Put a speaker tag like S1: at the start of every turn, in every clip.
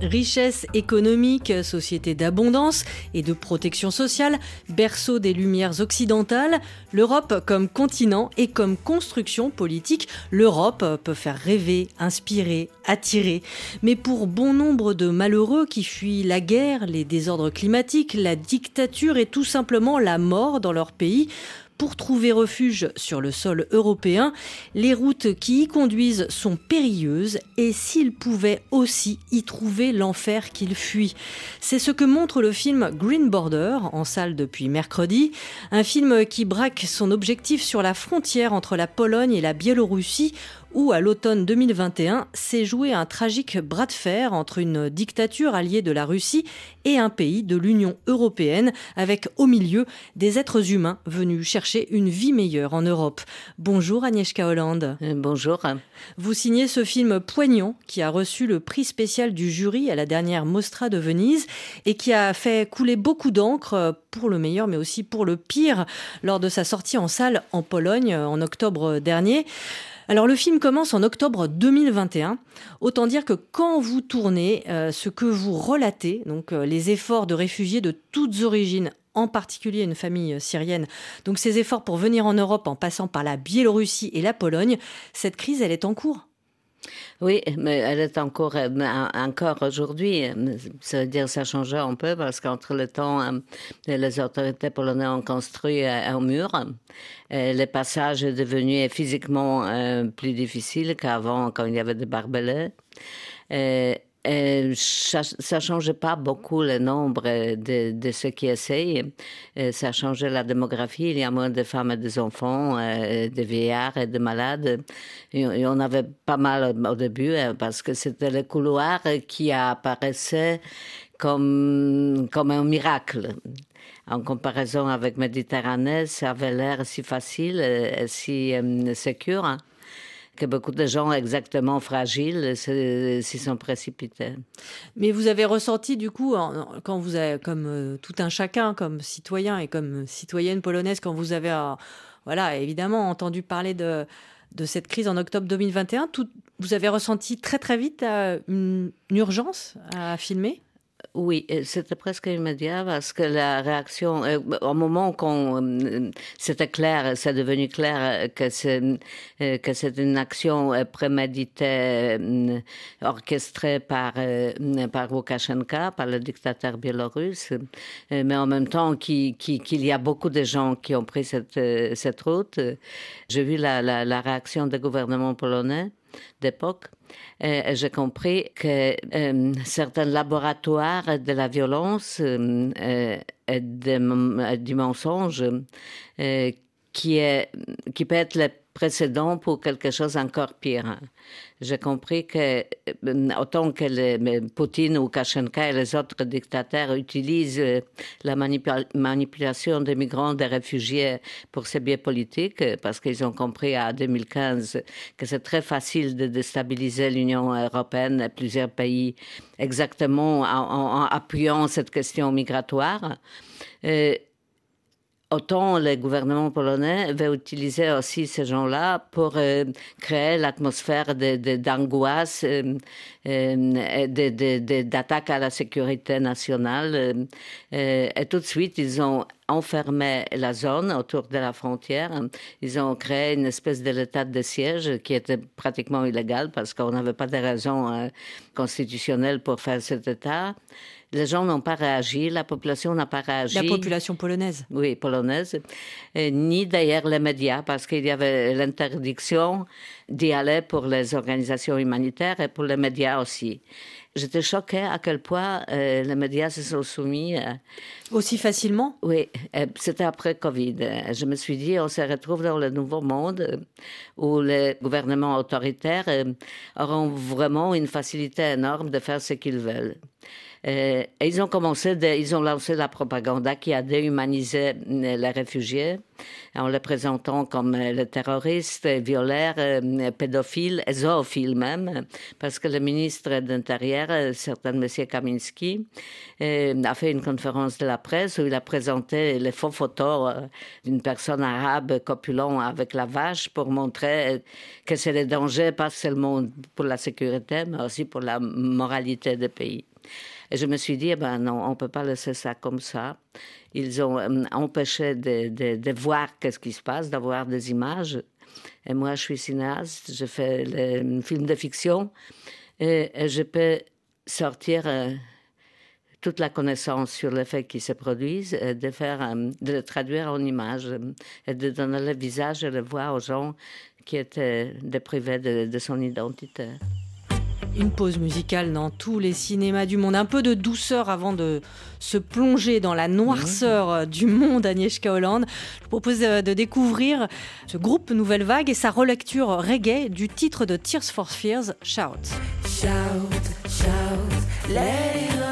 S1: Richesse économique, société d'abondance et de protection sociale, berceau des lumières occidentales, l'Europe comme continent et comme construction politique, l'Europe peut faire rêver, inspirer, attirer. Mais pour bon nombre de malheureux qui fuient la guerre, les désordres climatiques, la dictature et tout simplement la mort dans leur pays, pour trouver refuge sur le sol européen, les routes qui y conduisent sont périlleuses et s'ils pouvaient aussi y trouver l'enfer qu'ils fuient. C'est ce que montre le film Green Border, en salle depuis mercredi, un film qui braque son objectif sur la frontière entre la Pologne et la Biélorussie, où, à l'automne 2021, s'est joué un tragique bras de fer entre une dictature alliée de la Russie et un pays de l'Union européenne, avec au milieu des êtres humains venus chercher une vie meilleure en Europe. Bonjour Agnieszka Hollande.
S2: Euh, Bonjour.
S1: Vous signez ce film poignant qui a reçu le prix spécial du jury à la dernière Mostra de Venise et qui a fait couler beaucoup d'encre pour le meilleur mais aussi pour le pire lors de sa sortie en salle en Pologne en octobre dernier. Alors le film commence en octobre 2021. Autant dire que quand vous tournez, euh, ce que vous relatez, donc euh, les efforts de réfugiés de toutes origines, en particulier une famille syrienne, donc ces efforts pour venir en Europe en passant par la Biélorussie et la Pologne, cette crise, elle est en cours.
S2: Oui, mais elle est encore, euh, en- encore aujourd'hui. euh, Ça veut dire ça change un peu parce qu'entre le temps, euh, les autorités polonaises ont construit un mur. Le passage est devenu physiquement plus difficile qu'avant quand il y avait des barbelés. Euh, ça ne change pas beaucoup le nombre de, de ceux qui essayent. Euh, ça changé la démographie. Il y a moins de femmes et des enfants, euh, de vieillards et de malades. Et, et on avait pas mal au début euh, parce que c'était le couloir qui apparaissait comme, un miracle. En comparaison avec Méditerranée, ça avait l'air si facile et si euh, sécure hein, que beaucoup de gens exactement fragiles s'y sont précipités.
S1: Mais vous avez ressenti du coup, quand vous avez, comme euh, tout un chacun, comme citoyen et comme citoyenne polonaise, quand vous avez, euh, voilà, évidemment entendu parler de de cette crise en octobre 2021, tout, vous avez ressenti très très vite euh, une urgence à filmer?
S2: Oui, c'était presque immédiat parce que la réaction, euh, au moment qu'on euh, c'était clair, c'est devenu clair euh, que c'est que c'est une action préméditée, orchestrée par par Loukachenko, par le dictateur biélorusse, mais en même temps qui- qui- qu'il y a beaucoup de gens qui ont pris cette cette route. J'ai vu la, la, la réaction du gouvernement polonais d'époque. Et j'ai compris que euh, certains laboratoires de la violence euh, euh, et de- du mensonge euh, qui, est, qui peut être précédent pour quelque chose encore pire. J'ai compris que euh, autant que Poutine ou Kachenka et les autres dictateurs utilisent euh, la manipu- manipulation des migrants, des réfugiés pour ces biais politiques, euh, parce qu'ils ont compris à 2015 que c'est très facile de déstabiliser l'Union européenne et plusieurs pays exactement en, appuyant cette question migratoire. Autant le gouvernement polonais veut utiliser aussi ces gens-là pour euh, créer l'atmosphère d'angoisse, euh, euh, de- de- d'attaque à la sécurité nationale. euh, euh, et tout de suite, ils ont enfermé la zone autour de la frontière. Ils ont créé une espèce de l'état de siège qui était pratiquement illégal parce qu'on n'avait pas de raison euh, constitutionnelle pour faire cet état. Les gens n'ont pas réagi, la population n'a pas réagi.
S1: La population polonaise.
S2: Oui, polonaise. Et ni d'ailleurs les médias, parce qu'il y avait l'interdiction d'y aller pour les organisations humanitaires et pour les médias aussi. j'étais choquée à quel point euh, les médias se sont soumis. euh,
S1: Aussi facilement?
S2: Oui, euh, c'était après Covid. Je me suis dit, on se retrouve dans le nouveau monde où les gouvernements autoritaires auront vraiment une facilité énorme de faire ce qu'ils veulent. Euh, ils ont lancé la propagande qui a déhumanisé euh, les réfugiés en les présentant comme euh, les terroristes, violeurs, pédophiles, et zoophiles même, parce que le ministre de l'Intérieur, certain Monsieur Kaminski, a fait une conférence de la presse où il a présenté les faux photos d'une personne arabe copulant avec la vache pour montrer que c'est le danger pas seulement pour la sécurité, mais aussi pour la moralité du pays. Et je me suis dit, eh ben non, on peut pas laisser ça comme ça. Ils ont euh, empêché de, voir qu'est-ce qui se passe, d'avoir des images. Et moi, je suis cinéaste, je fais le film de fiction et, je peux sortir euh, toute la connaissance sur les faits qui se produisent, et de, faire, euh, de traduire en images euh, et de donner le visage et le voix aux gens qui étaient déprivés de son identité.
S1: Une pause musicale dans tous les cinémas du monde. Un peu de douceur avant de se plonger dans la noirceur du monde, Agnieszka Hollande. Je vous propose euh, de découvrir ce groupe Nouvelle Vague et sa relecture reggae du titre de Tears for Fears, Shout.
S3: Shout, shout, let it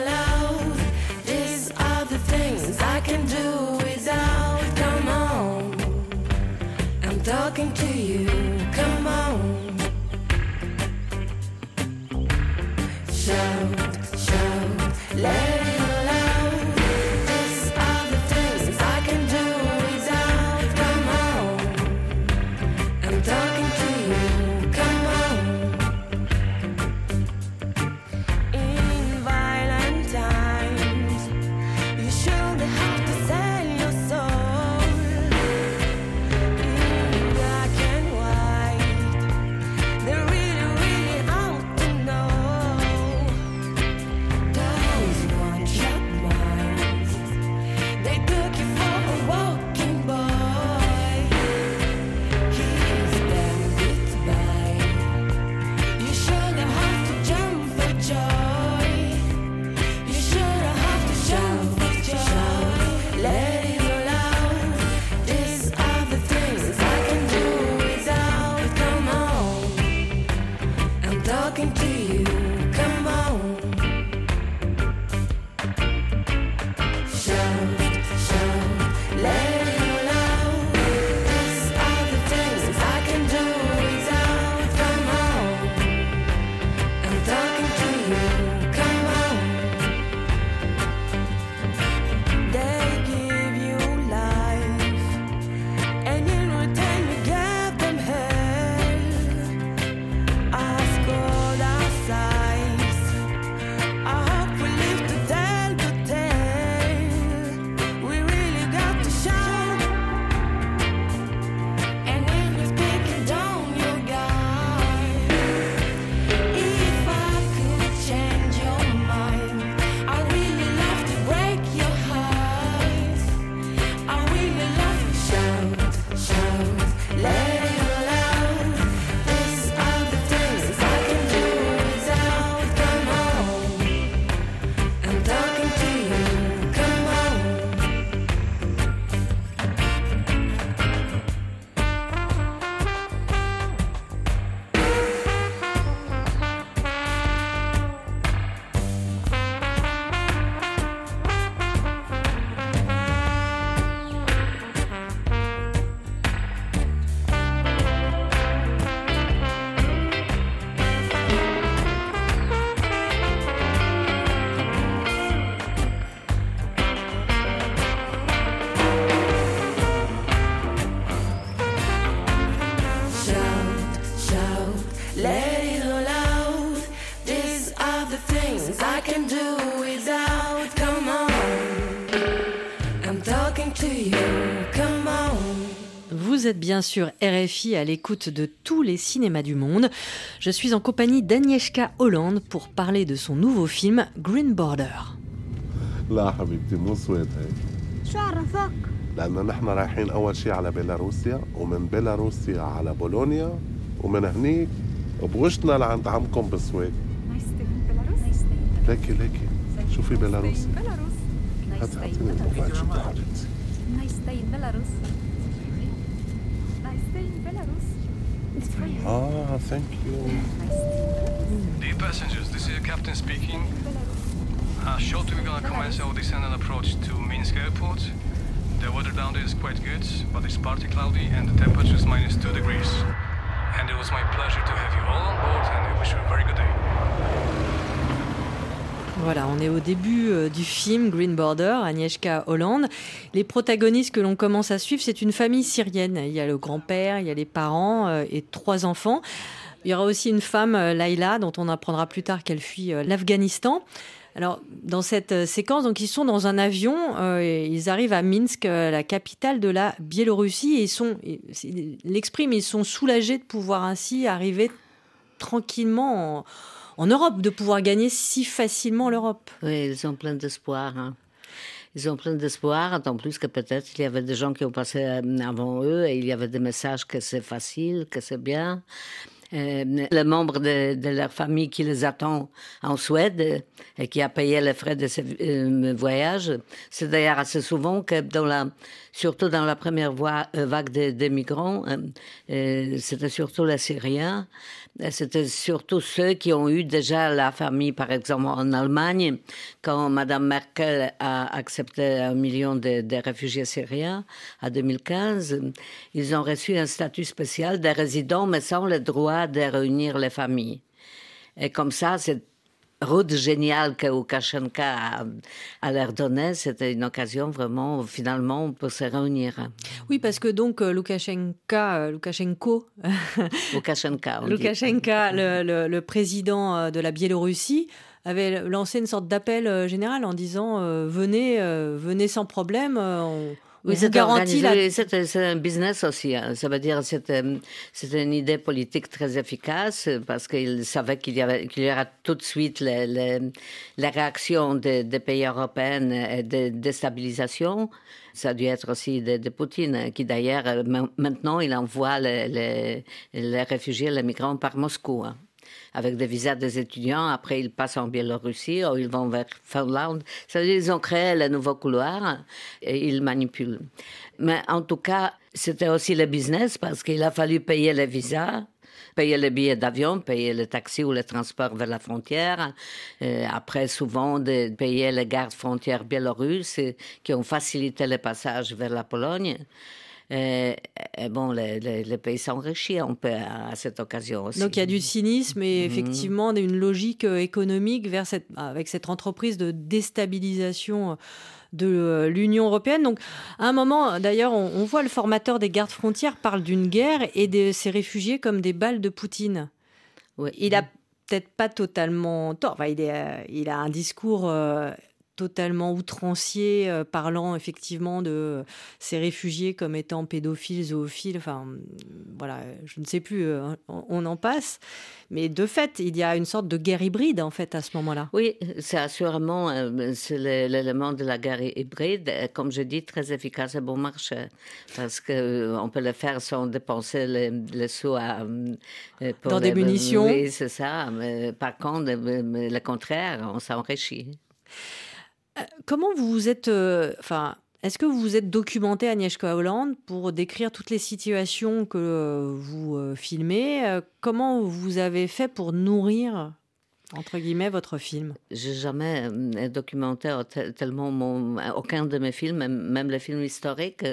S3: talking to you. Come on.
S1: bien sûr RFI à l'écoute de tous les cinémas du monde. Je suis en compagnie d'Agnieszka Hollande pour parler de son nouveau film Green Border.
S4: لا حبيبتي مو سويد هيك
S5: شو عرفك؟
S4: لأنه نحن رايحين أول شي على بيلاروسيا ومن بيلاروسيا على بولونيا ومن هنيك بوشنا لعند عمكم بالسويد لكي لكي شوفي بيلاروسي
S6: بيلاروس
S4: هات هاتيني الموبايل شوفي حاجتي
S6: It's for you.
S4: Ah, thank you.
S7: Dear passengers, this is the captain speaking. Uh, shortly we're gonna commence our descent and approach to Minsk airport. The weather down there is quite good, but it's partly cloudy and the temperature is minus 2 degrees. And it was my pleasure to have you all on board and I wish you a very good day.
S1: Voilà, on est au début euh, du film Green Border, Agnieszka Holland. Les protagonistes que l'on commence à suivre, c'est une famille syrienne. Il y a le grand-père, il y a les parents euh, et trois enfants. Il y aura aussi une femme, euh, Laila, dont on apprendra plus tard qu'elle fuit l'Afghanistan. Alors, dans cette séquence, donc ils sont dans un avion, et ils arrivent à Minsk, la capitale de la Biélorussie, et ils sont, l'exprime, ils sont soulagés de pouvoir ainsi arriver tranquillement en, en Europe, de pouvoir gagner si facilement l'Europe.
S2: Oui, ils ont plein d'espoir. hein. Ils ont plein d'espoir, d'autant plus que peut-être il y avait des gens qui ont passé euh, avant eux et il y avait des messages que c'est facile, que c'est bien. Euh, le membre de, leur famille qui les attend en Suède euh, et qui a payé les frais de ce euh, voyage, c'est d'ailleurs assez souvent que surtout dans la première vague de, de migrants, c'était surtout les Syriens, c'était surtout ceux qui ont eu déjà la famille, par exemple en Allemagne, quand Madame Merkel a accepté un million de, de réfugiés syriens en 2015, ils ont reçu un statut spécial de résidents, mais sans le droit de réunir les familles. Et comme ça, cette route géniale que Lukashenko a, a leur donnée, c'était une occasion vraiment, finalement, pour se réunir.
S1: Oui, parce que donc euh, Loukachenka, euh, Loukachenko,
S2: Lukashenko, dit.
S1: Loukachenka, le, le- le président euh, de la Biélorussie, avait lancé une sorte d'appel général en disant euh, venez, euh, venez sans problème, euh, on
S2: Oui, c'est
S1: garantit la...
S2: c'est un business aussi. hein. Ça veut dire que c'est euh, c'est une idée politique très efficace parce qu'il savait qu'il y, avait- qu'il y aura tout de suite les, les, les réactions des, des pays européens et de déstabilisation. Ça a dû être aussi de, de Poutine, qui d'ailleurs, euh, ma- maintenant, il envoie les, les, les réfugiés, les migrants par Moscou. hein avec des visas des étudiants. Après, ils passent en Biélorussie ou ils vont vers Finlande. Ça veut dire qu'ils ont créé le nouveau couloir et ils manipulent. Mais en tout cas, c'était aussi le business parce qu'il a fallu payer les visas payer les billets d'avion, payer le taxi ou le transport vers la frontière. Euh, après, souvent, de payer les gardes frontières biélorusses qui ont facilité le passage vers la Pologne. Et, et bon, les, les- les pays s'enrichissent un peu à, à cette occasion aussi.
S1: Donc il y a du cynisme et
S2: Mhm.
S1: effectivement une logique euh, économique vers cette, avec cette entreprise de déstabilisation euh, de euh, l'Union européenne. Donc à un moment, d'ailleurs, on, on voit le formateur des gardes frontières parle d'une guerre et de ces réfugiés comme des balles de Poutine.
S2: Oui.
S1: Il a peut-être pas totalement tort. Enfin, il, est, euh, il a un discours euh, totalement outrancier, euh, parlant effectivement de ces réfugiés comme étant pédophiles, zoophiles. Enfin, euh, voilà, je ne sais plus, euh, on, on en passe. Mais de fait, il y a une sorte de guerre hybride en fait à ce moment-là.
S2: Oui, c'est assurément euh, l'élément de la guerre hybride, comme je dis, très efficace et bon marché. Parce qu'on peut le faire sans dépenser les, les sous à, euh, pour
S1: Dans des
S2: les-
S1: munitions.
S2: Oui, c'est ça. Mais par contre, euh, le contraire, on s'enrichit.
S1: Comment vous vous êtes, euh, enfin, est-ce que vous vous êtes documenté Agnieszka Holland pour décrire toutes les situations que euh, vous euh, filmez Euh, Comment vous avez fait pour nourrir entre guillemets votre film?
S2: J'ai jamais euh, documenté te- tellement aucun de mes films, même- les films historiques,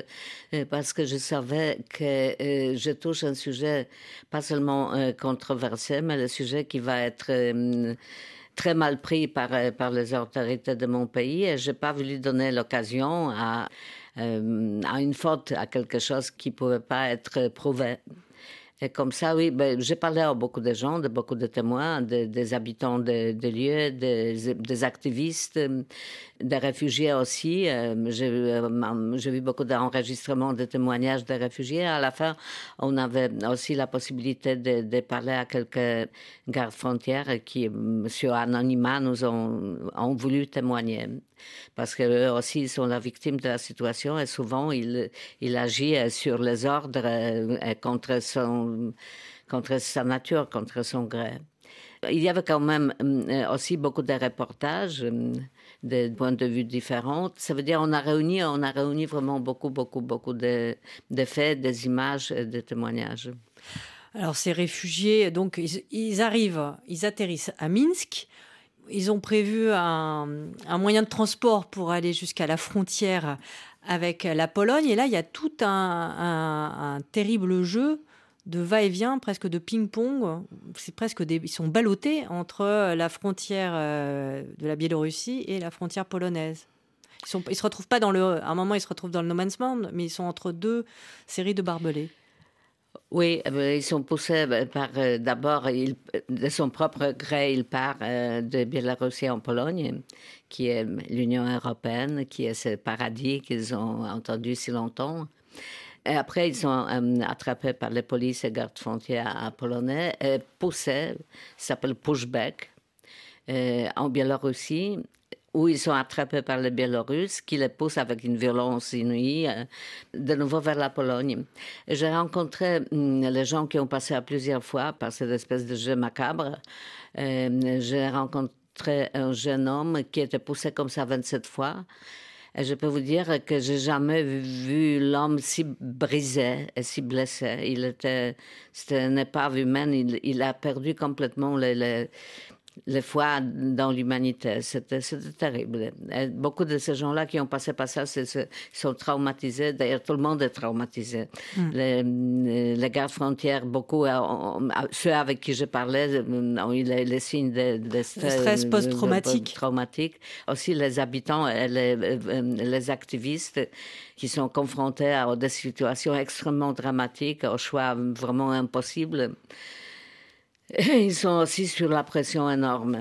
S2: euh, parce que je savais que euh, je touche un sujet pas seulement euh, controversé, mais le sujet qui va être euh, très mal pris par, euh, par les autorités de mon pays. Et j'ai pas voulu donner l'occasion à, euh, à une faute, à quelque chose qui pouvait pas être prouvé. Et comme ça, oui, ben, j'ai parlé à beaucoup de gens, de beaucoup de témoins, de- des habitants des de lieux, des, activistes, euh, des réfugiés aussi. Euh, J'ai euh, vu beaucoup d'enregistrements de témoignages des réfugiés. À la fin, on avait aussi la possibilité de, parler à quelques gardes frontières qui, euh, sur anonymat, nous ont voulu témoigner. Parce qu'eux aussi sont la victime de la situation et souvent, il, il agit euh, sur les ordres euh, et contre, son, contre sa nature, contre son gré. Il y avait quand même euh, aussi beaucoup de reportages, euh, de points de vue différents. Ça veut dire on a réuni, on a réuni vraiment beaucoup, beaucoup, beaucoup de, de faits, des images, et des témoignages.
S1: Alors ces réfugiés, donc ils, ils arrivent, ils atterrissent à Minsk. Ils ont prévu un, moyen de transport pour aller jusqu'à la frontière avec la Pologne. Et là, il y a tout un, terrible jeu de va-et-vient, presque de ping-pong. C'est presque ils sont ballottés entre la frontière euh, de la Biélorussie et la frontière polonaise. Ils ils se retrouvent pas dans le, à un moment, ils se retrouvent dans le no man's land, mais ils sont entre deux séries de barbelés.
S2: Oui, euh, ben, ils sont poussés euh, par. euh, D'abord, de son propre gré, il part euh, de Biélorussie en Pologne, qui est l'Union européenne, qui est ce paradis qu'ils ont entendu si longtemps. Et après, ils sont attrapés par les polices et gardes frontières polonais, et poussés, ça s'appelle pushback, en Biélorussie, où ils sont attrapés par les Biélorusses, qui les poussent avec une violence inouïe euh, de nouveau vers la Pologne. J'ai rencontré hum, les gens qui ont passé à plusieurs fois par cette espèce de jeu macabre. Euh, J'ai rencontré un jeune homme qui était poussé comme ça 27 fois. Et je peux vous dire que j'ai jamais vu l'homme si brisé et si blessé. Il était, c'était une épave humaine. Il, a perdu complètement le, le, le foi dans l'humanité. C'était, terrible. Et beaucoup de ces gens-là qui ont passé par ça c'est- sont traumatisés. D'ailleurs, tout le monde est traumatisé.
S1: Mm.
S2: Les, les gardes frontières, beaucoup, euh, ont- ceux avec qui je parlais, euh, ont eu les, les signes de, de
S1: stress post-traumatique.
S2: traumatique. Aussi les habitants et les, euh, euh, les activistes qui sont confrontés à des situations extrêmement dramatiques, aux choix vraiment impossibles. Et Ils sont aussi sur la pression énorme.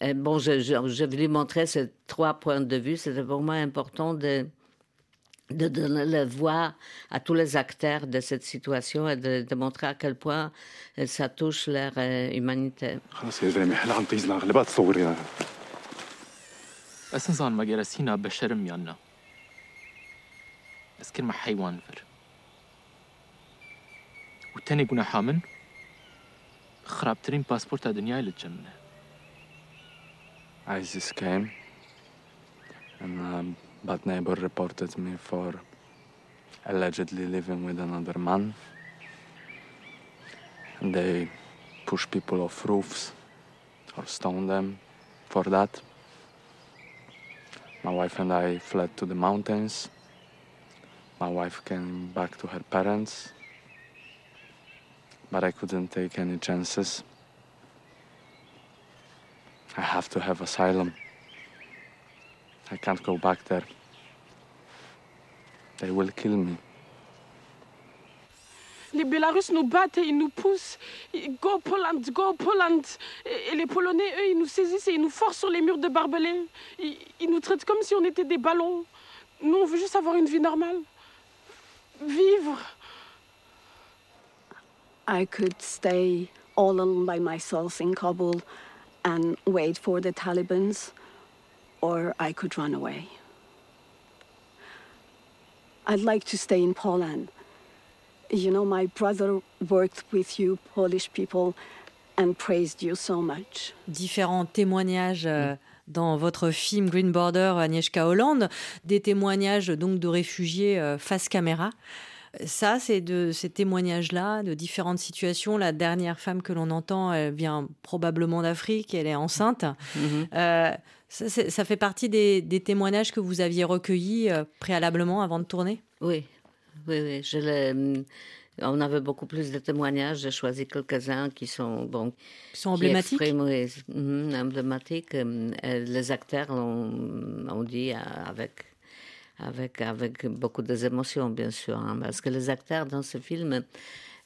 S2: Et bon, je, je, je vais lui montrer ces trois points de vue. C'était pour moi important de, de donner la voix à tous les acteurs de cette situation et de, de montrer à quel point euh, ça touche leur euh, humanité.
S8: خلاص يا زلمه احنا عم طيزنا غلبات تصوري
S9: اساسا ما جلسينا بشرم يانا بس كل ما حيوان فر والتاني قلنا حامن خرابترين باسبورت دنياي للجنة
S10: ISIS came and um, bad neighbor reported me for allegedly living with another man. And they push people off roofs or stone them for that. My wife and I fled to the mountains. My wife came back to her parents, But I couldn't take any chances. I have to have asylum. I can't go back there. They will kill me.
S11: Les Bélarusses nous battent et ils nous poussent. Go Poland, go Poland. Et les Polonais, eux, ils nous saisissent et ils nous forcent sur les murs de barbelés. Ils, ils nous traitent comme si on était des ballons. Nous, on veut juste avoir une vie normale. Vivre.
S12: I could stay all alone by myself in Kabul and wait for the Talibans, or I could run away. I'd like to stay in Poland. You know, my brother worked with you, Polish people, and praised you so much.
S1: différents témoignages euh, mm. dans votre film Green Border Agnieszka Holland, des témoignages donc de réfugiés euh, face caméra. Ça, c'est de ces témoignages-là, de différentes situations. La dernière femme que l'on entend, elle vient probablement d'Afrique, elle est enceinte. Euh, ça, fait partie des, des témoignages que vous aviez recueillis euh, préalablement avant de tourner?
S2: Oui, oui, oui. Je l'ai- on avait beaucoup plus de témoignages. J'ai choisi quelques-uns qui sont bon,
S1: Qui sont emblématiques
S2: expriment, oui, mhm, emblématiques. Euh, les acteurs l'ont ont dit euh, avec avec avec beaucoup d'émotions, bien sûr, hein, parce que les acteurs dans ce film.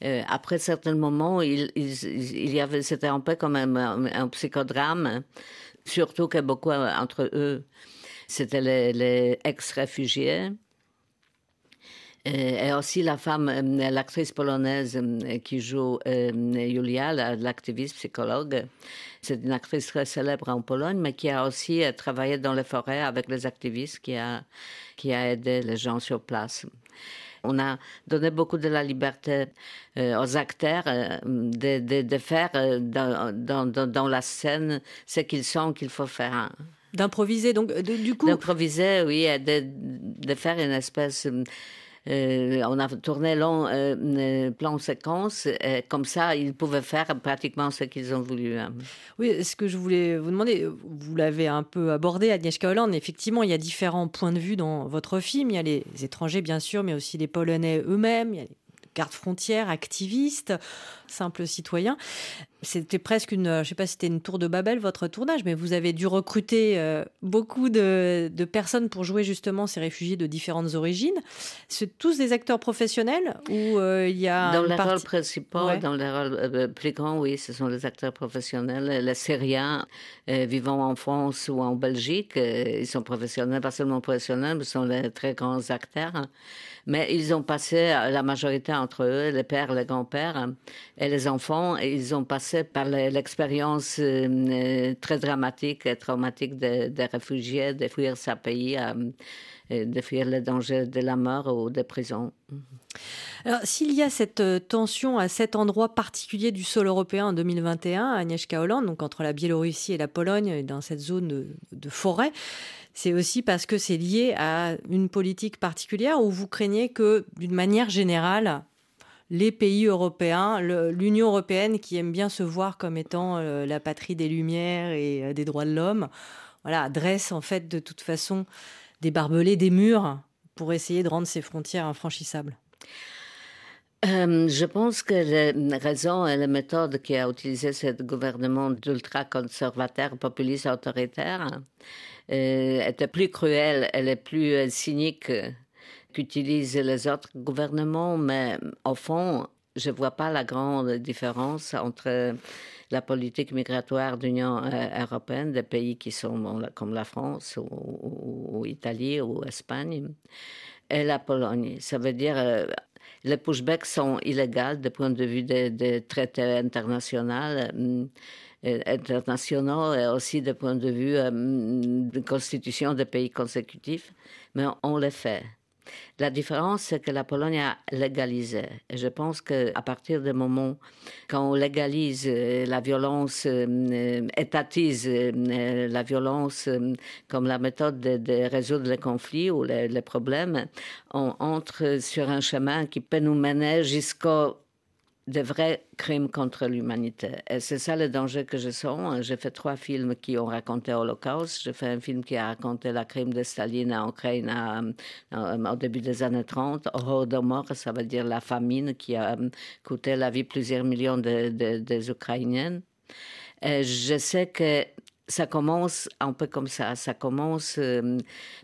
S2: euh, après certains moments, il, il, y avait, c'était un peu comme un, un- psychodrame, surtout que beaucoup euh, entre eux, c'était les ex-réfugiés. Euh, Et aussi la femme, euh, l'actrice polonaise euh, qui joue Julia, la- l'activiste psychologue. C'est une actrice très célèbre en Pologne, mais qui a aussi travaillé dans les forêts avec les activistes, qui a, qui a aidé les gens sur place. On a donné beaucoup de la liberté aux acteurs de, de, de, faire dans, dans, dans, la scène ce qu'ils sont qu'il faut faire.
S1: D'improviser, donc de, du coup.
S2: D'improviser, oui, de, de, faire une espèce on a tourné long euh, plan séquence, euh, comme ça ils pouvaient faire pratiquement ce qu'ils ont voulu. Hein.
S1: Oui, ce que je voulais vous demander, vous l'avez un peu abordé, Agnieszka Holland, effectivement il y a différents points de vue dans votre film, il y a les étrangers bien sûr, mais aussi les Polonais eux-mêmes, il y a les gardes frontières, activistes, simples citoyens. C'était presque une, je sais pas si c'était une tour de Babel, votre tournage, mais vous avez dû recruter euh, beaucoup de, de, personnes pour jouer justement ces réfugiés de différentes origines. C'est tous des acteurs professionnels ou euh, il y a
S2: Dans les
S1: partie...
S2: rôles principaux, ouais. dans les rôles euh, plus grands, oui, ce sont les acteurs professionnels. Les Syriens euh, vivant en France ou en Belgique, euh, ils sont professionnels, pas seulement professionnels, mais sont les très grands acteurs. Mais ils ont passé la majorité entre eux, les pères, les grands-pères et les enfants, et ils ont passé par l'expérience euh, très dramatique et traumatique des de réfugiés, de fuir sa pays, euh, de fuir le danger de la mort ou de prison.
S1: Alors, s'il y a cette tension à cet endroit particulier du sol européen en 2021, à Agnieszka Holland, donc entre la Biélorussie et la Pologne, dans cette zone de forêt, c'est aussi parce que c'est lié à une politique particulière où vous craignez que, d'une manière générale, les pays européens, l'Union européenne qui aime bien se voir comme étant euh, la patrie des Lumières et euh, des droits de l'homme, voilà, dresse en fait de toute façon des barbelés, des murs pour essayer de rendre ces frontières infranchissables.
S2: Euh, je pense que les raisons et les méthodes qui a utilisé ce gouvernement d'ultra-conservateur, populiste, autoritaire étaient plus cruelles et les plus cyniques qu'utilisent les autres gouvernements, mais au fond, je ne vois pas la grande différence entre la politique migratoire de l'Union européenne, des pays qui sont comme la France ou, ou, Italie ou Espagne, et la Pologne. Ça veut dire euh, les pushbacks sont illégaux du point de vue des, traités internationaux, euh, internationaux et aussi du point de vue euh, de constitution des pays consécutifs, mais on les fait. La différence, c'est que la Pologne a légalisé. Et je pense qu'à partir du moment quand on légalise la violence, euh, étatise euh, la violence euh, comme la méthode de, résoudre les conflits ou les problèmes, on entre sur un chemin qui peut nous mener jusqu'au de vrais crimes contre l'humanité. Et c'est ça le danger que je sens. J'ai fait trois films qui ont raconté l'Holocauste. J'ai fait un film qui a raconté la crime de Staline en Ukraine à, au début des années 30. Holodomor, ça veut dire la famine qui a coûté la vie plusieurs millions de, de, des Ukrainiennes. Et je sais que ça commence un peu comme ça. Ça commence euh,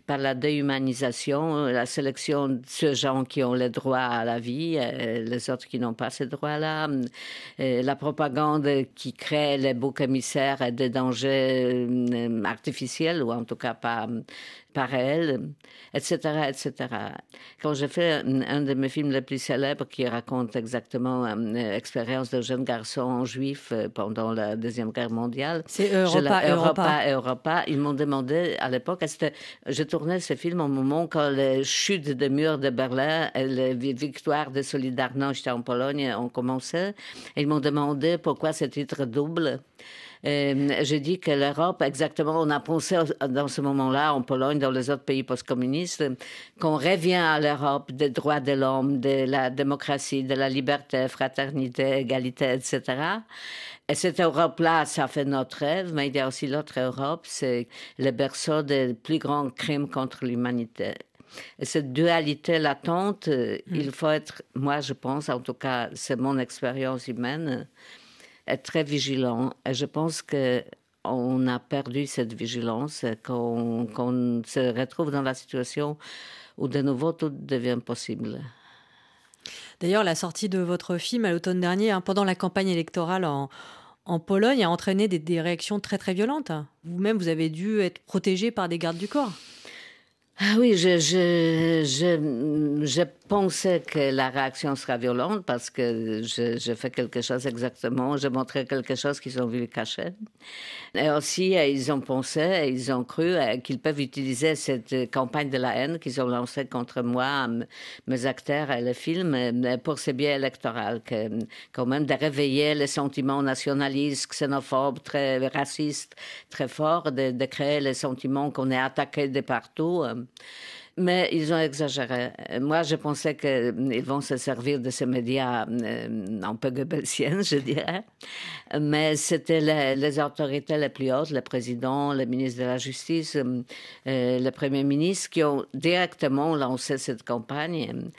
S2: par la déhumanisation, la sélection de ceux gens qui ont le droit à la vie, euh, les autres qui n'ont pas ce droit-là, euh, la propagande qui crée les boucs émissaires et des dangers artificiels, ou en tout cas pas, pas réels, etc., etc. Quand j'ai fait un, un, de mes films les plus célèbres qui raconte exactement l'expérience d'un jeune garçon juif pendant la Deuxième Guerre mondiale,
S1: c'est Europa,
S2: Europa, Europa. Ils m'ont demandé à l'époque, je tournais ce film au moment quand les chutes des murs de Berlin et les victoires de Solidarność en Pologne ont commencé. Ils m'ont demandé pourquoi ce titre double. Euh, j'ai dit que l'Europe, exactement, on a pensé dans ce moment-là, en Pologne, dans les autres pays post-communistes, qu'on revient à l'Europe des droits de l'homme, de la démocratie, de la liberté, fraternité, égalité, etc. Et cette Europe-là, ça fait notre rêve, mais il y a aussi l'autre Europe, c'est le berceau des plus grands crimes contre l'humanité. Et cette dualité latente, mm. il faut être, moi je pense, en tout cas, c'est mon expérience humaine, être très vigilant. Et je pense que on a perdu cette vigilance, qu'on qu se retrouve dans la situation où de nouveau tout devient possible.
S1: D'ailleurs, la sortie de votre film à l'automne dernier, hein, pendant la campagne électorale en, en Pologne, a entraîné des, des réactions très très violentes. Vous-même, vous avez dû être protégé par des gardes du corps.
S2: Ah oui, je, je, je, je pensais que la réaction sera violente parce que je, je fais quelque chose exactement, je montrais quelque chose qu'ils ont vu cacher. Et aussi, euh, ils ont pensé, ils ont cru euh, qu'ils peuvent utiliser cette euh, campagne de la haine qu'ils ont lancée contre moi, mes acteurs et le film, pour ce biais électoral, que, quand même de réveiller les sentiments nationalistes, xénophobes, très racistes, très forts, de, de créer le sentiment qu'on est attaqué de partout. Euh. Mais ils ont exagéré. Euh, Moi, je pensais qu'ils vont se servir de ces médias euh, un peu goebbelsiens, je dirais. Mais c'était les, autorités les plus hautes, le président, le ministre de la Justice, euh, euh, le Premier ministre, qui ont directement lancé cette campagne.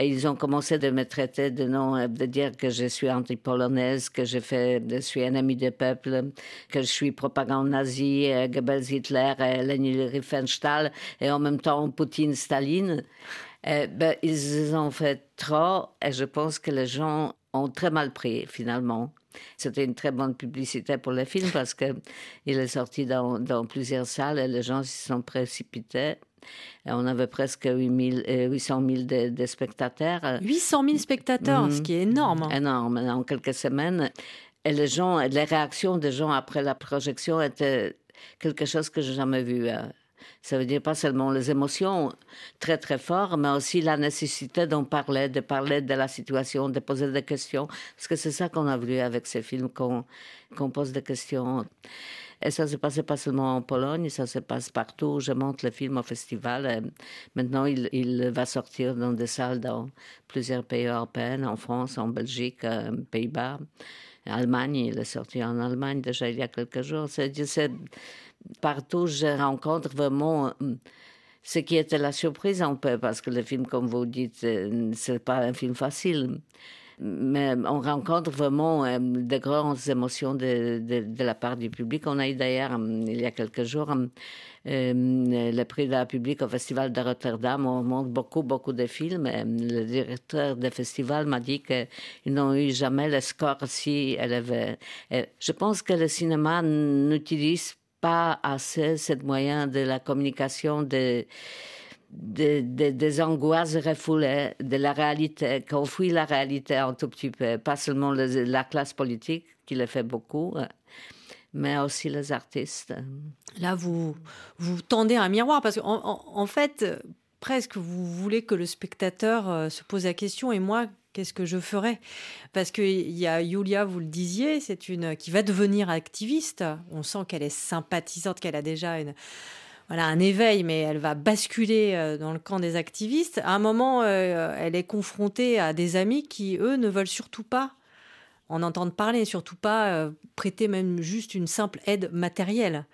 S2: Et ils ont commencé de me traiter de nom, euh, de dire que je suis anti-polonaise, que je, fais, je suis ennemi du peuple, que je suis propagande nazie, euh, Goebbels, Hitler, euh, Leni Riefenstahl, et en même temps Poutine, Staline. Ben, ils ont fait trop, et je pense que les gens ont très mal pris, finalement. C'était une très bonne publicité pour le film parce que il est sorti dans, dans plusieurs salles et les gens s'y sont précipités. Et on avait presque 8000, euh, 800 000 de, de spectateurs.
S1: 800 000 spectateurs,
S2: Mhm.
S1: ce qui est énorme.
S2: Énorme, en quelques semaines. Et les gens, les réactions des gens après la projection étaient quelque chose que j'ai jamais vu. euh. Ça veut dire pas seulement les émotions très très fortes, mais aussi la nécessité d'en parler, de parler de la situation, de poser des questions. Parce que c'est ça qu'on a voulu avec ces films, qu'on qu'on pose des questions. Et ça se passe pas seulement en Pologne, ça se passe partout. Je monte le film au festival. et maintenant, il, va sortir dans des salles dans plusieurs pays européens, en France, en Belgique, euh, Pays-Bas, Allemagne. Il est sorti en Allemagne déjà il y a quelques jours. C'est, partout, je rencontre vraiment euh, ce qui était la surprise un peu, parce que le film, comme vous dites, euh, c'est pas un film facile. Mais on rencontre vraiment euh, de grandes émotions de, la part du public. On a eu d'ailleurs, euh, il y a quelques jours, euh, le prix de la public au Festival de Rotterdam. On montre beaucoup, beaucoup de films. Le directeur du festival m'a dit qu'ils n'ont eu jamais le score si élevé. Je pense que le cinéma n'utilise pas assez ce moyen de la communication de de- de- des angoisses refoulées, de la réalité, qu'on fuit la réalité un tout petit peu, pas seulement le- la classe politique, qui le fait beaucoup, mais aussi les artistes.
S1: Là, vous, vous tendez un miroir parce qu'en en, fait, presque vous voulez que le spectateur euh, se pose la question et moi, qu'est-ce que je ferais? Parce qu'il y a Yulia, vous le disiez, c'est une qui va devenir activiste. On sent qu'elle est sympathisante, qu'elle a déjà une, voilà, un éveil, mais elle va basculer euh, dans le camp des activistes. À un moment, euh, elle est confrontée à des amis qui, eux, ne veulent surtout pas en entendre parler, surtout pas euh, prêter même juste une simple aide matérielle.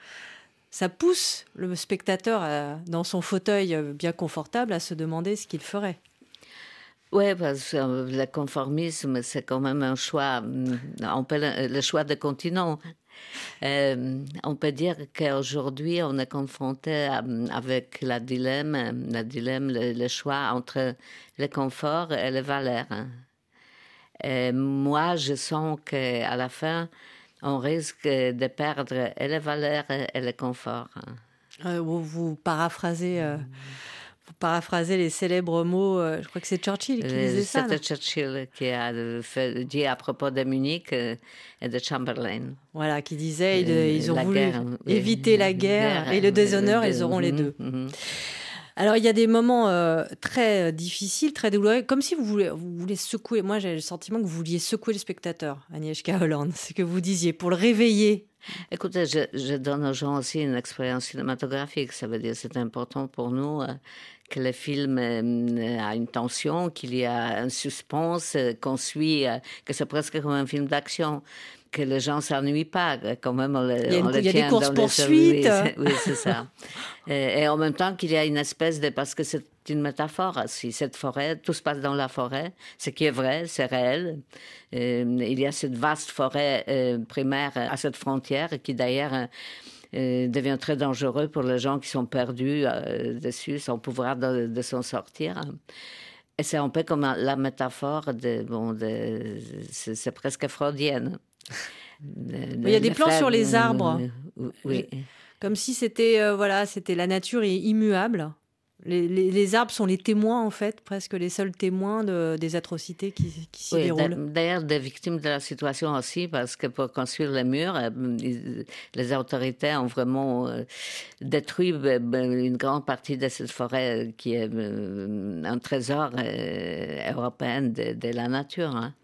S1: Ça pousse le spectateur euh, dans son fauteuil euh, bien confortable à se demander ce qu'il ferait.
S2: Oui, parce que euh, le conformisme, c'est quand même un choix, on peut le, le choix de continent. Euh, on peut dire qu'aujourd'hui, on est confronté avec la dilemme, la dilemme, le, choix entre le confort et les valeurs. Et moi, je sens qu'à la fin, on risque de perdre et les valeurs et le confort.
S1: Euh, vous, vous paraphrasez, euh, vous paraphrasez les célèbres mots. euh, je crois que c'est Churchill qui
S2: Euh,
S1: disait ça.
S2: C'était Churchill qui a fait, dit à propos de Munich euh, et de Chamberlain.
S1: Voilà, qui disait ils, ils ont
S2: la
S1: voulu
S2: guerre, oui.
S1: éviter la guerre,
S2: Guerre,
S1: et le déshonneur,
S2: le-
S1: ils auront les deux.
S2: mhm.
S1: Alors, il y a des moments euh, très difficiles, très douloureux, comme si vous voulez, vous voulez secouer. Moi, j'ai le sentiment que vous vouliez secouer le spectateur, Agnieszka Holland. C'est ce que vous disiez, pour le réveiller.
S2: Écoutez, je, je donne aux gens aussi une expérience cinématographique. Ça veut dire c'est important pour nous euh, que le film euh, a une tension, qu'il y a un suspense, euh, qu'on suit, euh, que c'est presque comme un film d'action. Que les gens s'ennuient pas, quand même on le,
S1: Il y a une-
S2: on le
S1: il y a des
S2: tient
S1: courses-poursuites.
S2: Oui, c'est ça. et, et en même temps qu'il y a une espèce de... Parce que c'est une métaphore aussi. Cette forêt, tout se passe dans la forêt, ce qui est vrai, c'est réel. Il y a cette vaste forêt euh, primaire à cette frontière qui d'ailleurs... euh, euh, devient très dangereux pour les gens qui sont perdus euh, dessus, sans pouvoir de, de s'en sortir. Et c'est un peu comme la métaphore de, bon, de, c'est, presque freudienne.
S1: Il y a des plans sur les arbres.
S2: Oui.
S1: Comme si c'était euh, voilà, c'était la nature est immuable. Les, les- les arbres sont les témoins, en fait, presque les seuls témoins de- des atrocités qui, qui s'y
S2: Oui,
S1: déroulent.
S2: d'a- d'ailleurs, des victimes de la situation aussi, parce que pour construire les murs, euh, les autorités ont vraiment euh, détruit euh, ben, une grande partie de cette forêt qui est un trésor européen de, de la nature. hein.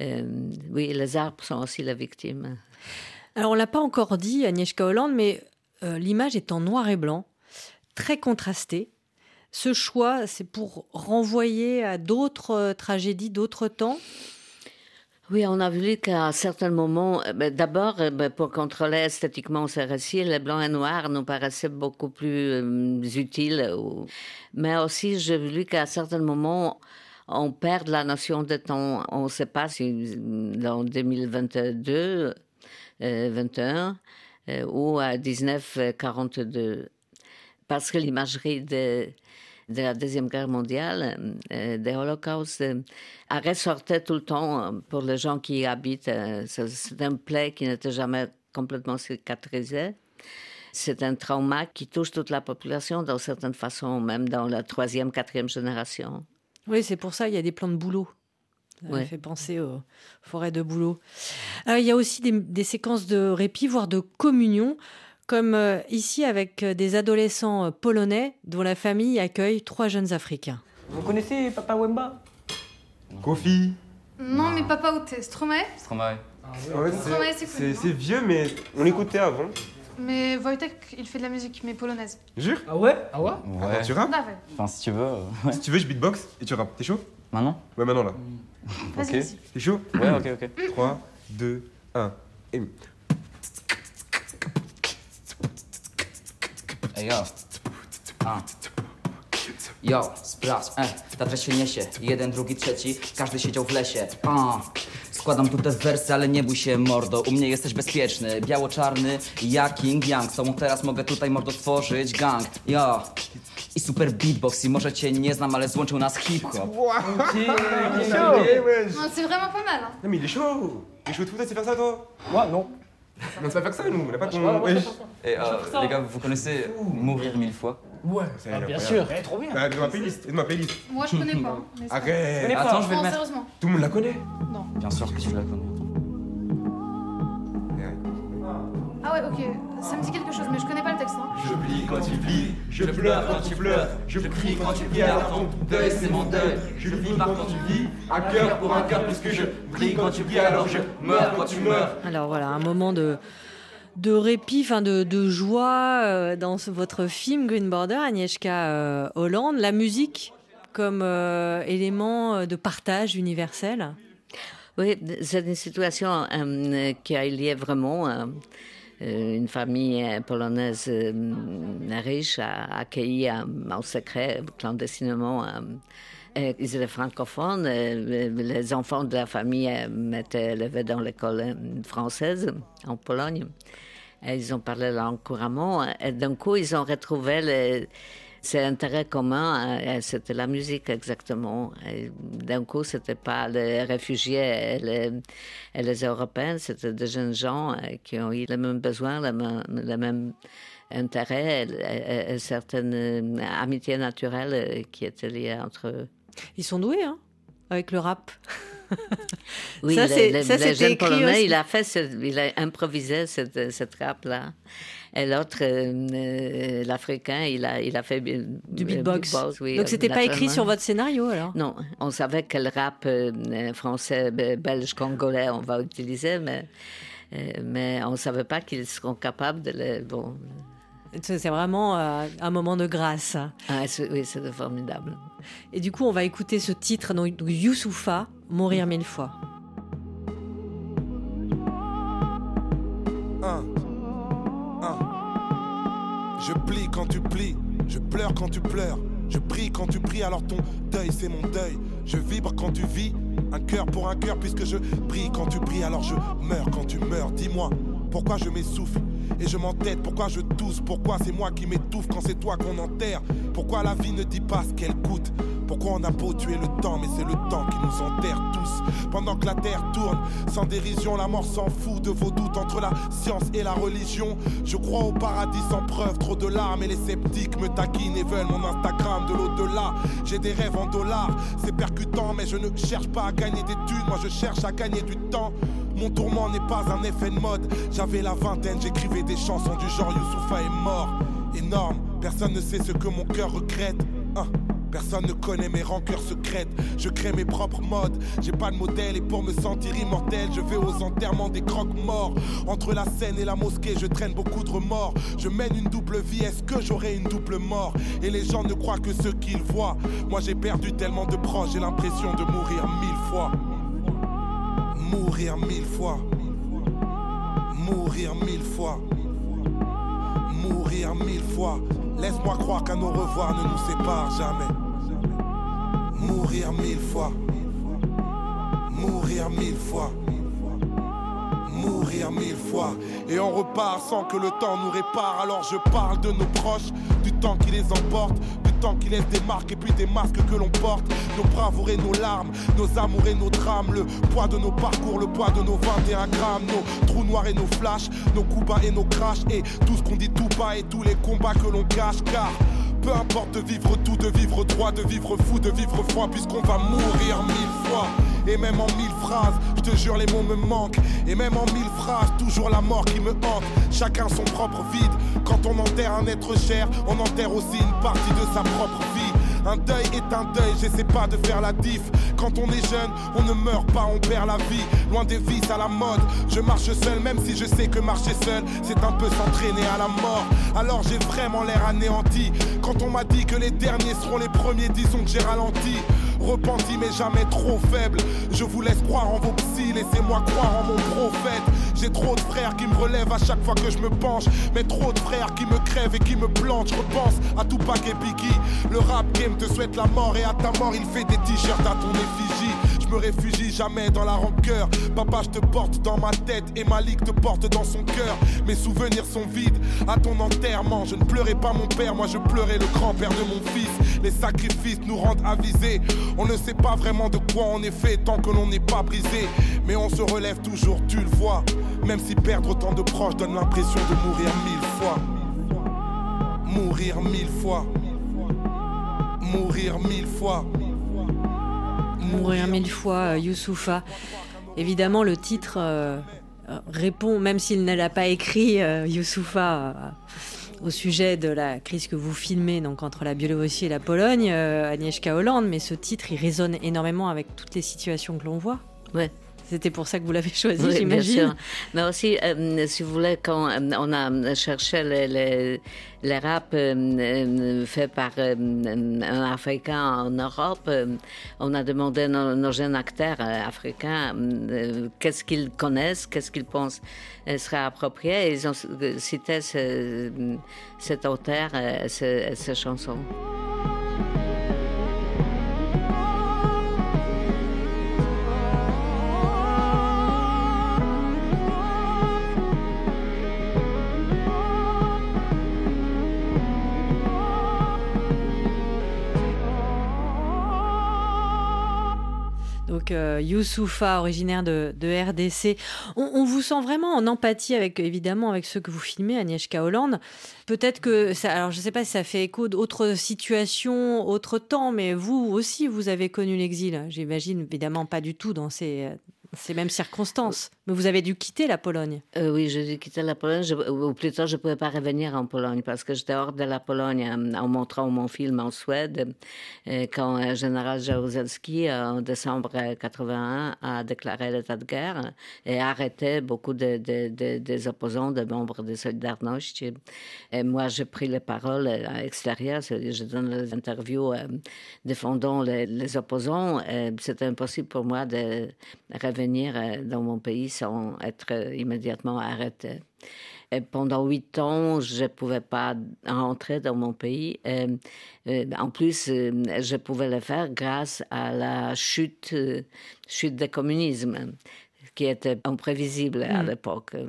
S2: Euh, oui, les arbres sont aussi les victimes.
S1: Alors, on l'a pas encore dit, Agnieszka Hollande, mais euh, l'image est en noir et blanc, très contrastée. Ce choix, c'est pour renvoyer à d'autres euh, tragédies, d'autres temps?
S2: Oui, on a vu qu'à certains moments, euh, ben, d'abord, euh, ben, pour contrôler esthétiquement ces récits, les blancs et noirs nous paraissaient beaucoup plus euh, utiles. Mais aussi, j'ai vu qu'à certains moments, on perd la notion de temps. On ne sait pas si dans 2022, euh, 21 euh, ou à 1942. Parce que l'imagerie de, de la Deuxième Guerre mondiale, euh, de Holocauste, euh, ressortait tout le temps euh, pour les gens qui y habitent. euh, C'est un plaie qui n'était jamais complètement cicatrisé. C'est un trauma qui touche toute la population d'une certaine façon, même dans la troisième, quatrième génération.
S1: Oui, c'est pour ça il y a des plans de boulot. Ça me fait penser aux forêts de boulot. Euh, il y a aussi des, des séquences de répit, voire de communion, comme euh, ici avec euh, des adolescents euh, polonais dont la famille accueille trois jeunes Africains.
S13: Vous connaissez Papa Wemba?
S14: Kofi.
S6: Non, mais Papa Outé, Stromae?
S14: Stromae.
S6: Ouais, c'est- non?
S14: vieux, mais on l'écoutait avant.
S6: Mais Wojtek, il fait de la musique, mais polonaise.
S14: Jure?
S13: Ah ouais? Ah ouais?
S14: Attends, tu rappes?
S6: Ah ouais.
S14: Enfin, si tu veux. Si tu veux, je beatbox et tu rappes. T'es chaud?
S15: Maintenant?
S14: Ouais, maintenant là.
S6: Vas-y, vas-y.
S14: T'es chaud?
S15: Ouais, ok, ok.
S14: 3, 2, 1. Et...
S15: Ej, yo. A. Yo, sprawdź, e, ta treść się niesie Jeden, drugi, trzeci, każdy siedział w lesie A. Składam tu te wersy, ale nie bój się mordo U mnie jesteś bezpieczny, biało-czarny Ja King Yang, z tobą teraz mogę tutaj mordo tworzyć gang Yo i super beatbox i może cię nie znam, ale złączył nas hip-hop
S14: chaud Eh, wesh.
S6: C'est vraiment pas mal. hein.
S14: Non, mais il est chaud Il est chaud de ça, toi
S13: Moi, non.
S14: On sait pas faire ça, nous. On n'a pas ton.
S15: Et euh, les gars, vous connaissez Mourir mille fois
S13: Ouais,
S14: C'est
S13: Ah, bien
S14: incroyable.
S13: sûr. Eh, trop bien.
S14: Bah, de ma playlist. de ma playlist.
S6: Moi, je connais pas. mais c'est-
S14: Arrête
S13: connais pas.
S15: Attends, je vais le mettre.
S6: sérieusement.
S14: Tout le monde la connaît
S6: Non.
S15: Bien sûr que tu la connais
S6: Ah ouais, ok. Ça me dit quelque chose, mais je connais pas le texte. hein.
S14: Je plie quand tu plies, je pleure quand tu pleures, je crie quand tu plies, alors ton deuil c'est mon deuil. Je vis quand tu vis, un cœur pour un cœur, puisque je brille quand tu brilles, alors je meurs quand tu meurs.
S1: Alors voilà, un moment de, de répit, enfin de, de joie euh, dans ce- votre film Green Border, Agnieszka euh, Hollande. La musique comme euh, élément euh, de partage universel?
S2: Oui, c'est une situation euh, qui a lié vraiment euh, une famille euh, polonaise euh, riche a accueilli euh, en secret, clandestinement. euh, ils étaient francophones. euh, les enfants de la famille euh, étaient élevés dans l'école euh, française en Pologne. Ils ont parlé langue couramment. Et d'un coup, ils ont retrouvé les, ces intérêts communs. euh, et C'était la musique exactement. D'un coup, c'était pas les réfugiés et les, et les Européens, c'était des jeunes gens euh, qui ont eu les mêmes besoins, les mêmes, les mêmes intérêts et, et- et certaines euh, amitiés naturelles euh, qui étaient liées entre eux.
S1: Ils sont doués, hein, avec le rap.
S2: Oui,
S1: Ça,
S2: le,
S1: c'est-
S2: le-
S1: ça,
S2: le
S1: c'était
S2: jeune
S1: écrit
S2: polonais,
S1: aussi.
S2: il a fait, ce- il a improvisé cette, cette rap-là. Et l'autre, euh, euh, l'Africain, il a, il a fait bi-
S1: Du
S2: euh,
S1: beatbox.
S2: oui,
S1: Donc c'était pas écrit sur votre scénario alors?
S2: Non, on savait quel rap euh, euh, français, be- belge, congolais on va utiliser, mais, euh, mais on ne savait pas qu'ils seront capables de le. Bon,
S1: C'est vraiment euh, un moment de grâce.
S2: ah, oui, c'est formidable.
S1: Et du coup, on va écouter ce titre, donc donc Youssoufa, Mourir mille fois.
S16: Je plie quand tu plies, je pleure quand tu pleures, je prie quand tu pries, alors ton deuil c'est mon deuil. Je vibre quand tu vis, un cœur pour un cœur, puisque je prie quand tu pries, alors je meurs quand tu meurs. Dis-moi, pourquoi je m'essouffle et je m'entête, pourquoi je tousse, pourquoi c'est moi qui m'étouffe quand c'est toi qu'on enterre, pourquoi la vie ne dit pas ce qu'elle coûte, Pourquoi on a beau tuer le temps, mais c'est le temps qui nous enterre tous. Pendant que la terre tourne, sans dérision, la mort s'en fout de vos doutes entre la science et la religion. Je crois au paradis sans preuve, trop de larmes et les sceptiques me taquinent et veulent mon Instagram de l'au-delà. J'ai des rêves en dollars, c'est percutant, mais je ne cherche pas à gagner des thunes, moi je cherche à gagner du temps. Mon tourment n'est pas un effet de mode. J'avais la vingtaine, j'écrivais des chansons du genre Youssoufa est mort. Énorme, personne ne sait ce que mon cœur regrette. Hein. Personne ne connaît mes rancœurs secrètes. Je crée mes propres modes. J'ai pas de modèle et pour me sentir immortel, je vais aux enterrements des croque-morts. Entre la scène et la mosquée, je traîne beaucoup de remords. Je mène une double vie. Est-ce que j'aurai une double mort? Et les gens ne croient que ce qu'ils voient. Moi j'ai perdu tellement de proches, j'ai l'impression de mourir mille fois. Mourir mille fois. Mourir mille fois. Mourir mille fois. Laisse-moi croire qu'un au revoir ne nous sépare jamais. Mourir mille fois. Mourir mille fois. Mille fois. Et on repart sans que le temps nous répare. Alors je parle de nos proches, du temps qui les emporte, du temps qui laisse des marques et puis des masques que l'on porte. Nos bravoures et nos larmes, nos amours et nos drames. Le poids de nos parcours, le poids de nos 21 grammes. Nos trous noirs et nos flashs, nos coups bas et nos crashs. Et tout ce qu'on dit tout bas et tous les combats que l'on cache. Car peu importe de vivre tout, de vivre droit, de vivre fou, de vivre froid, puisqu'on va mourir mille fois. Et même en mille phrases, je te jure, les mots me manquent. Et même en mille phrases, toujours la mort qui me hante. Chacun son propre vide. Quand on enterre un être cher, on enterre aussi une partie de sa propre vie. Un deuil est un deuil, j'essaie pas de faire la diff. Quand on est jeune, on ne meurt pas, on perd la vie. Loin des vices à la mode, je marche seul, même si je sais que marcher seul, c'est un peu s'entraîner à la mort. Alors j'ai vraiment l'air anéanti. Quand on m'a dit que les derniers seront les premiers, disons que j'ai ralenti. Repenti mais jamais trop faible. Je vous laisse croire en vos psys, laissez-moi croire en mon prophète. J'ai trop de frères qui me relèvent à chaque fois que je me penche. Mais trop de frères qui me crèvent et qui me plantent. Je repense à Tupac et Biggie. Le rap game te souhaite la mort et à ta mort il fait des t-shirts à ton effigie. Me réfugie jamais dans la rancœur. Papa, je te porte dans ma tête et Malik te porte dans son cœur. Mes souvenirs sont vides à ton enterrement. Je ne pleurais pas mon père, moi je pleurais le grand-père de mon fils. Les sacrifices nous rendent avisés. On ne sait pas vraiment de quoi on est fait tant que l'on n'est pas brisé. Mais on se relève toujours, tu le vois. Même si perdre autant de proches donne l'impression de mourir mille fois. Mourir mille fois. Mourir mille fois.
S1: Mourir mille fois, euh, Youssoufa. Évidemment, le titre euh, euh, répond, même s'il ne l'a pas écrit, euh, Youssoufa, au sujet de la crise que vous filmez donc entre la Biélorussie et la Pologne, Agnieszka Hollande, mais ce titre, il résonne énormément avec toutes les situations que l'on voit.
S2: Ouais.
S1: C'était pour ça que vous l'avez choisi,
S2: Oui,
S1: j'imagine.
S2: Mais aussi, euh, si vous voulez, quand euh, on a cherché les, les, les rap euh, euh, faits par euh, un Africain en Europe, euh, on a demandé à nos, nos jeunes acteurs euh, africains euh, qu'est-ce qu'ils connaissent, qu'est-ce qu'ils pensent euh, serait approprié. Et ils ont euh, cité ce- cet auteur, euh, ce- ces chansons.
S1: Donc euh, Youssoufa, originaire de, RDC. On, on vous sent vraiment en empathie avec, évidemment, avec ceux que vous filmez, Agnieszka Hollande. Peut-être que ça, alors je ne sais pas si ça fait écho d'autres situations, autres temps, mais vous aussi, vous avez connu l'exil. J'imagine évidemment pas du tout dans ces, ces mêmes circonstances. Mais vous avez dû quitter la Pologne.
S2: Euh, oui, j'ai dû quitter la Pologne, ou plutôt je ne pouvais pas revenir en Pologne parce que j'étais hors de la Pologne euh, en montrant mon film en Suède euh, quand le général Jaruzelski, en décembre euh, 81, a déclaré l'état de guerre et a arrêté beaucoup de, de- de- des opposants, des membres de Solidarność. Et moi, j'ai pris les paroles à l'extérieur, je donne des interviews défendant les, les opposants. C'était impossible pour moi de revenir euh, dans mon pays sans être euh, immédiatement arrêté. Et pendant huit ans, je ne pouvais pas rentrer dans mon pays. Euh, euh, en plus, euh, je pouvais le faire grâce à la euh, chute du communisme qui était imprévisible à
S1: Mm.
S2: l'époque. Euh,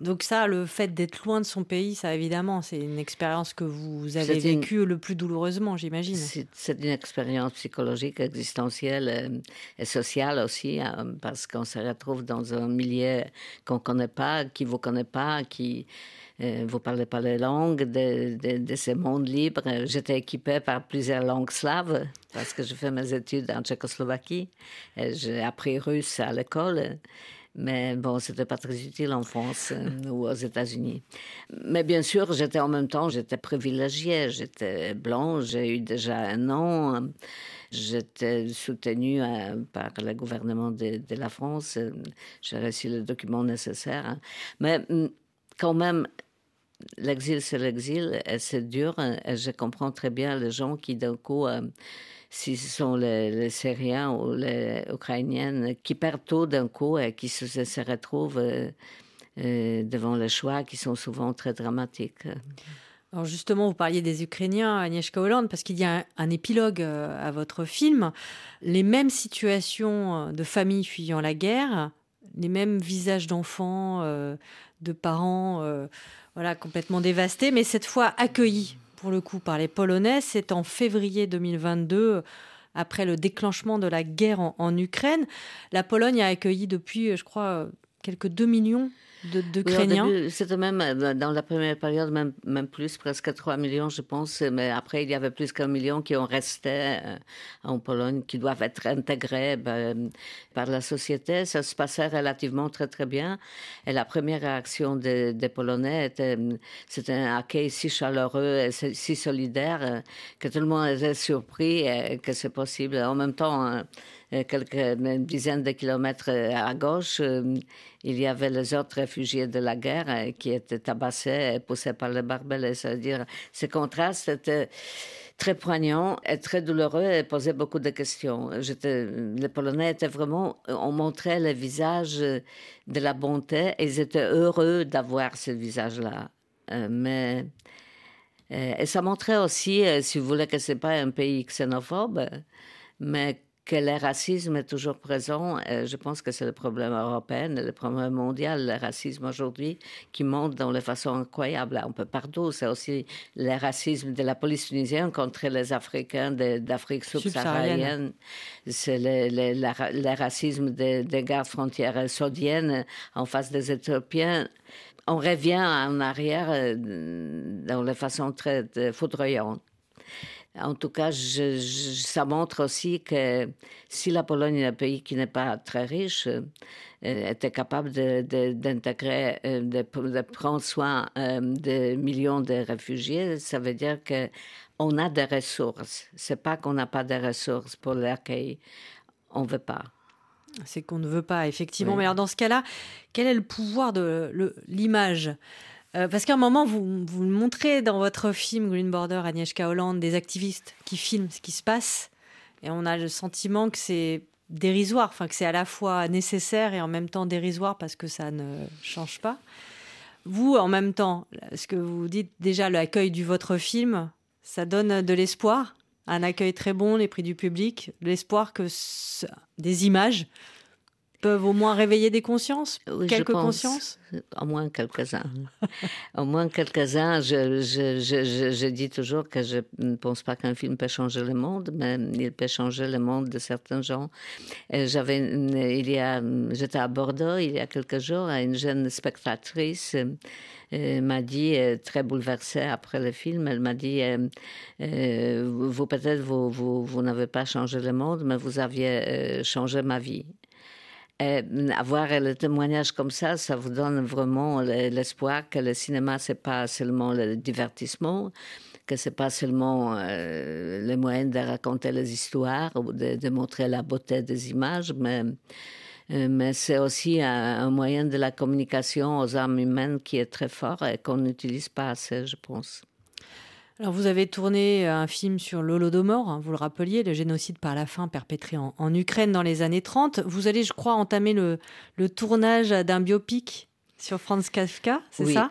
S1: Donc ça, le fait d'être loin de son pays, ça évidemment, c'est une expérience que vous avez
S2: une-
S1: vécue le plus douloureusement, j'imagine.
S2: C'est une expérience psychologique, existentielle euh, et sociale aussi, hein, parce qu'on se retrouve dans un milieu qu'on ne connaît pas, qui ne vous connaît pas, qui euh, vous parlez pas les langues de, de, de ce monde libre. J'étais équipée par plusieurs langues slaves parce que je fais mes études en Tchécoslovaquie. Et J'ai appris russe à l'école. Mais bon, c'était pas très utile en France euh, ou aux États-Unis. Mais bien sûr, j'étais en même temps, j'étais privilégiée. J'étais blanc, j'ai eu déjà un nom. J'étais soutenue euh, par le gouvernement de, de la France. euh, J'ai reçu les documents nécessaires. hein. Mais hum, quand même, l'exil, c'est l'exil, et c'est dur. hein, Et je comprends très bien les gens qui, d'un coup, euh, si ce sont les, Syriens ou les Ukrainiennes, qui perdent tout d'un coup et qui se, retrouvent euh, euh, devant les choix qui sont souvent très dramatiques.
S1: Alors justement, vous parliez des Ukrainiens, Agnieszka Holland, parce qu'il y a un, un épilogue euh, à votre film. Les mêmes situations euh, de familles fuyant la guerre, les mêmes visages d'enfants, euh, de parents, euh, voilà, complètement dévastés, mais cette fois accueillis, pour le coup, par les Polonais. C'est en février 2022, après le déclenchement de la guerre en, en Ukraine. La Pologne a accueilli depuis, je crois, quelques 2 millions de-
S2: Oui, début, C'était même euh, dans la première période, même, même plus, presque 3 millions, je pense. Mais après, il y avait plus qu'un million qui ont resté euh, en Pologne, qui doivent être intégrés ben, par la société. Ça se passait relativement très, très bien. Et la première réaction des, des Polonais était, c'était un accueil si chaleureux et si solidaire euh, que tout le monde était surpris que c'est possible. En même temps, euh, quelques une dizaine de kilomètres euh, à gauche, euh, il y avait les autres réfugiés de la guerre euh, qui étaient tabassés et poussés par les barbelés. C'est-à-dire, ce contraste était très poignant et très douloureux et posait beaucoup de questions. Les Polonais étaient vraiment, on montrait le visage de la bonté et ils étaient heureux d'avoir ce visage-là. Euh, mais euh, et ça montrait aussi, euh, si vous voulez, que c'est pas un pays xénophobe, mais que le racisme est toujours présent. Euh, je pense que c'est le problème européen, le problème mondial, le racisme aujourd'hui, qui monte dans de façon incroyable un peu partout. C'est aussi le racisme de la police tunisienne contre les Africains d'Afrique subsaharienne. C'est le, racisme des, des gardes frontières saoudiennes en face des Éthiopiens. On revient en arrière euh, dans de façon très euh, foudroyante. En tout cas, je- je- ça montre aussi que si la Pologne est un pays qui n'est pas très riche, euh, était capable de- de- d'intégrer, euh, de, de prendre soin euh, de millions de réfugiés, ça veut dire que on a des ressources. C'est pas qu'on n'a pas de ressources pour l'accueil. On veut pas.
S1: C'est qu'on ne veut pas, effectivement.
S2: Oui.
S1: Mais alors, dans ce cas-là, quel est le pouvoir de l'image? Euh, Parce qu'à un moment, vous, vous le montrez dans votre film Green Border, Agnieszka Holland, des activistes qui filment ce qui se passe. Et on a le sentiment que c'est dérisoire, enfin que c'est à la fois nécessaire et en même temps dérisoire parce que ça ne change pas. Vous, en même temps, ce que vous dites déjà, l'accueil du votre film, ça donne de l'espoir, un accueil très bon, les prix du public, l'espoir que des images peuvent au moins réveiller des consciences,
S2: Oui, je
S1: quelques consciences?
S2: Au moins quelques-uns. Au moins quelques-uns. Je, je, je, je, je dis toujours que je ne pense pas qu'un film peut changer le monde, mais il peut changer le monde de certains gens. Et J'avais, une- il y a, j'étais à Bordeaux il y a quelques jours, et une jeune spectatrice euh, euh, m'a dit, euh, très bouleversée après le film, elle m'a dit, euh, euh, vous vous, peut-être vous, vous, vous n'avez pas changé le monde, mais vous aviez euh, changé ma vie. Et avoir le témoignage comme ça, ça vous donne vraiment le- l'espoir que le cinéma, c'est pas seulement le divertissement, que c'est pas seulement euh, le moyen de raconter les histoires ou de, de montrer la beauté des images, mais, euh, mais c'est aussi un, un moyen de la communication aux âmes humaines qui est très fort et qu'on n'utilise pas assez, je pense.
S1: Alors, vous avez tourné un film sur l'Holodomor, hein, vous le rappeliez, le génocide par la faim perpétré en, en Ukraine dans les années 30. Vous allez, je crois, entamer le, le tournage d'un biopic sur Franz Kafka, c'est
S2: oui.
S1: ça?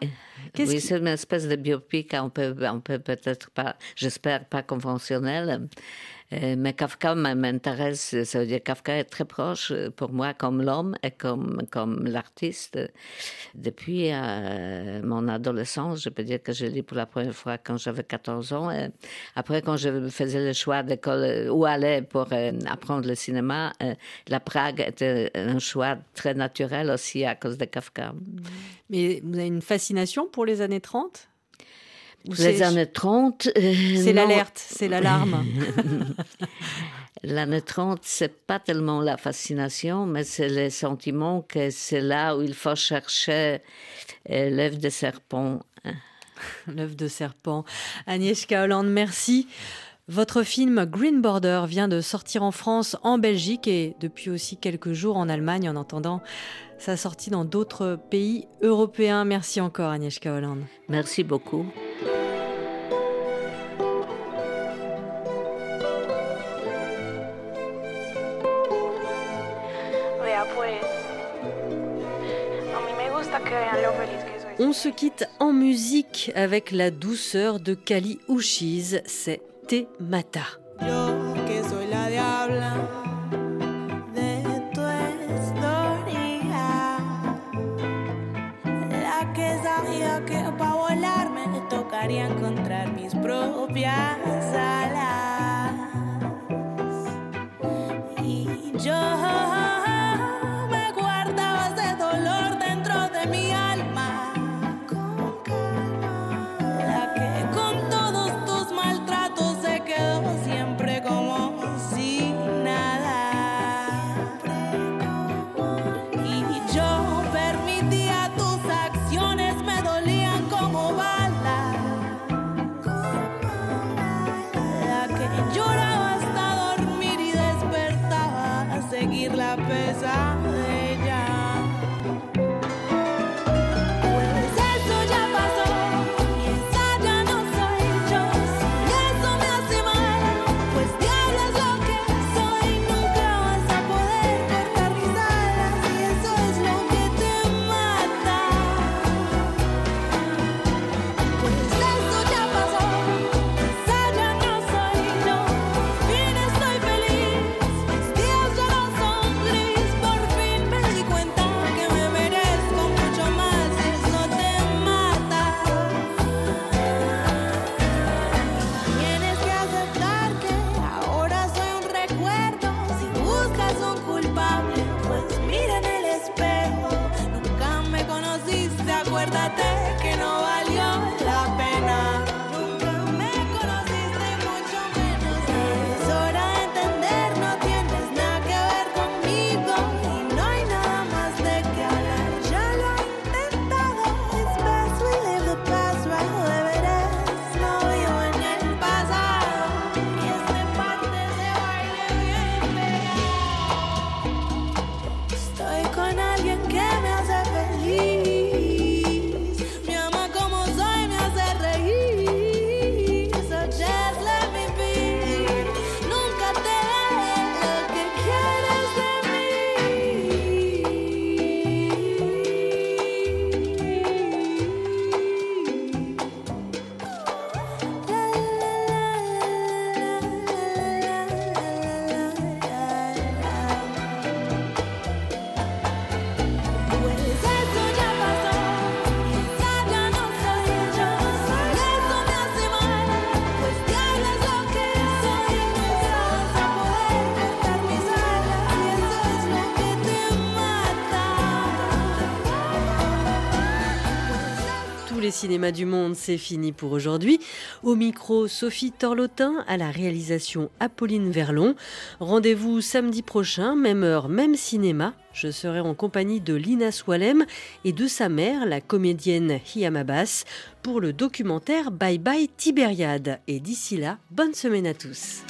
S2: Oui, c'est une espèce de biopic, on peut, on peut peut-être pas, j'espère pas conventionnel, Euh, mais Kafka m'intéresse, ça veut dire Kafka est très proche euh, pour moi comme l'homme et comme, comme l'artiste. Depuis euh, mon adolescence, je peux dire que je lis pour la première fois quand j'avais 14 ans. Après, quand je faisais le choix d'école euh, où aller pour euh, apprendre le cinéma, euh, la Prague était un choix très naturel aussi à cause de Kafka.
S1: Mais vous avez une fascination pour les années 30 Ou
S2: Les années 30. euh,
S1: C'est
S2: non.
S1: l'alerte, c'est l'alarme.
S2: L'année 30, c'est pas tellement la fascination, mais c'est le sentiment que c'est là où il faut chercher euh, l'œuf de serpent.
S1: L'œuf de serpent. Agnieszka Holland, merci. Votre film Green Border vient de sortir en France, en Belgique et depuis aussi quelques jours en Allemagne en entendant sa sortie dans d'autres pays européens. Merci encore Agnieszka Holland.
S2: Merci beaucoup.
S1: On se quitte en musique avec la douceur de Kali Uchis, c'est Te Mata.
S17: Para volarme me tocaría encontrar mis propias alas.
S1: Cinémas du monde, c'est fini pour aujourd'hui. Au micro, Sophie Torlotin, à la réalisation Apolline Verlon. Rendez-vous samedi prochain, même heure, même cinéma. Je serai en compagnie de Lina Swalem et de sa mère, la comédienne Hiam Abbas, pour le documentaire Bye Bye Tibériade. Et d'ici là, bonne semaine à tous.